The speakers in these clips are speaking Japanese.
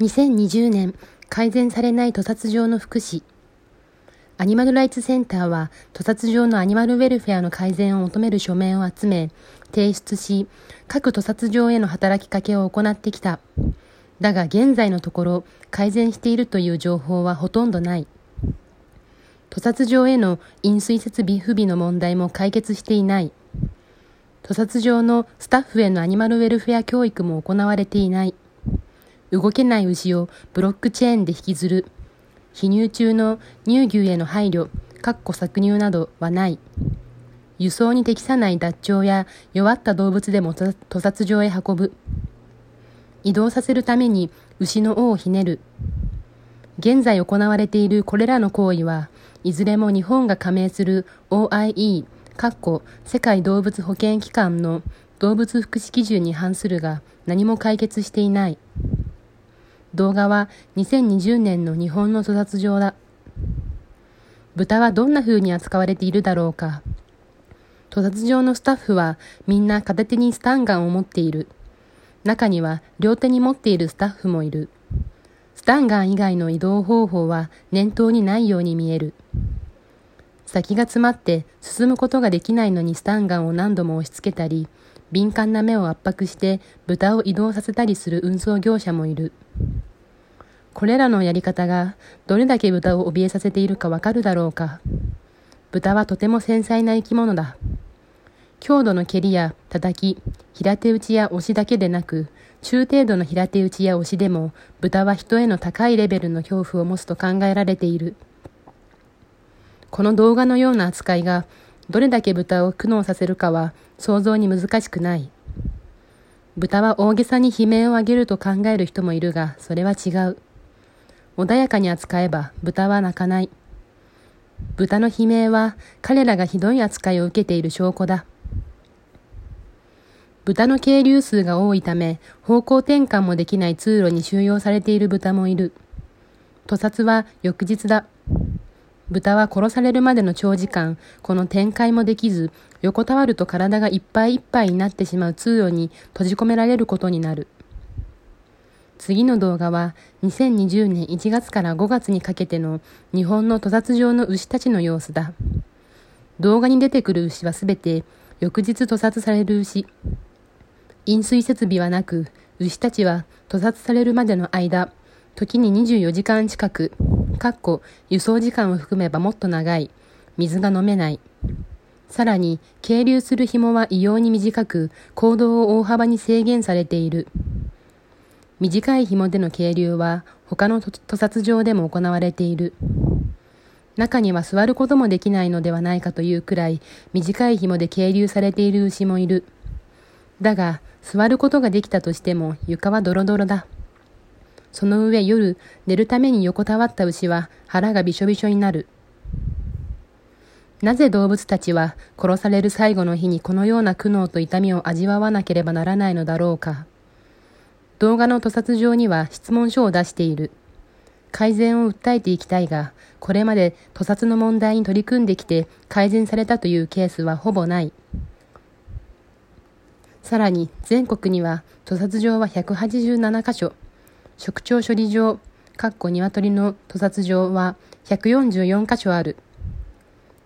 2020年改善されない屠殺場の福祉。アニマルライツセンターは屠殺場のアニマルウェルフェアの改善を求める署名を集め提出し各屠殺場への働きかけを行ってきた。だが現在のところ改善しているという情報はほとんどない。屠殺場への飲水設備不備の問題も解決していない。屠殺場のスタッフへのアニマルウェルフェア教育も行われていない。動けない牛をブロックチェーンで引きずる。避乳中の乳牛への配慮、かっこ搾乳などはない。輸送に適さない脱腸や弱った動物でも屠殺場へ運ぶ。移動させるために牛の尾をひねる。現在行われているこれらの行為はいずれも日本が加盟する OIE かっこ世界動物保健機関の動物福祉基準に反するが何も解決していない。動画は2020年の日本の屠殺場だ。豚はどんな風に扱われているだろうか。屠殺場のスタッフはみんな片手にスタンガンを持っている。中には両手に持っているスタッフもいる。スタンガン以外の移動方法は念頭にないように見える。先が詰まって進むことができないのにスタンガンを何度も押し付けたり、敏感な目を圧迫して豚を移動させたりする運送業者もいる。これらのやり方がどれだけ豚を怯えさせているかわかるだろうか。豚はとても繊細な生き物だ。強度の蹴りや叩き、平手打ちや押しだけでなく、中程度の平手打ちや押しでも豚は人への高いレベルの恐怖を持つと考えられている。この動画のような扱いがどれだけ豚を苦悩させるかは想像に難しくない。豚は大げさに悲鳴を上げると考える人もいるが、それは違う。穏やかに扱えば豚は鳴かない。豚の悲鳴は彼らがひどい扱いを受けている証拠だ。豚の渓流数が多いため、方向転換もできない通路に収容されている豚もいる。屠殺は翌日だ。豚は殺されるまでの長時間、この展開もできず、横たわると体がいっぱいいっぱいになってしまう通路に閉じ込められることになる。次の動画は2020年1月から5月にかけての日本の屠殺場の牛たちの様子だ。動画に出てくる牛はすべて翌日屠殺される牛。飲水設備はなく、牛たちは屠殺されるまでの間、時に24時間近くかっこ輸送時間を含めばもっと長い。水が飲めない。さらに、係留する紐は異様に短く、行動を大幅に制限されている。短い紐での係留は、他の屠殺場でも行われている。中には座ることもできないのではないかというくらい、短い紐で係留されている牛もいる。だが、座ることができたとしても床はドロドロだ。その上夜、寝るために横たわった牛は腹がびしょびしょになる。なぜ動物たちは殺される最後の日にこのような苦悩と痛みを味わわなければならないのだろうか。動画の屠殺場には質問書を出している。改善を訴えていきたいが、これまで屠殺の問題に取り組んできて改善されたというケースはほぼない。さらに全国には屠殺場は187カ所、食鳥処理場、かっこ鶏の屠殺場は144カ所ある。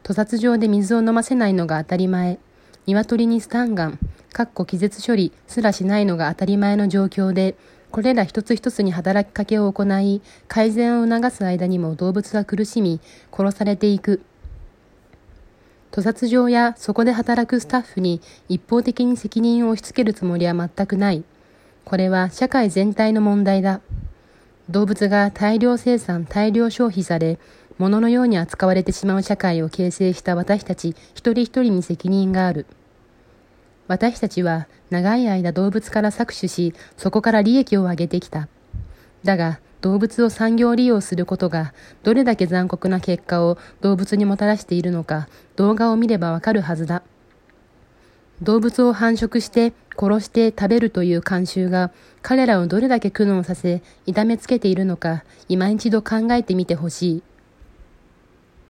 屠殺場で水を飲ませないのが当たり前。鶏にスタンガン、かっこ気絶処理すらしないのが当たり前の状況で、これら一つ一つに働きかけを行い、改善を促す間にも動物は苦しみ、殺されていく。屠殺場やそこで働くスタッフに一方的に責任を押し付けるつもりは全くない。これは社会全体の問題だ。動物が大量生産、大量消費され、物のように扱われてしまう社会を形成した私たち一人一人に責任がある。私たちは長い間動物から搾取し、そこから利益を上げてきた。だが、動物を産業利用することがどれだけ残酷な結果を動物にもたらしているのか動画を見ればわかるはずだ。動物を繁殖して殺して食べるという慣習が彼らをどれだけ苦悩させ痛めつけているのか今一度考えてみてほしい。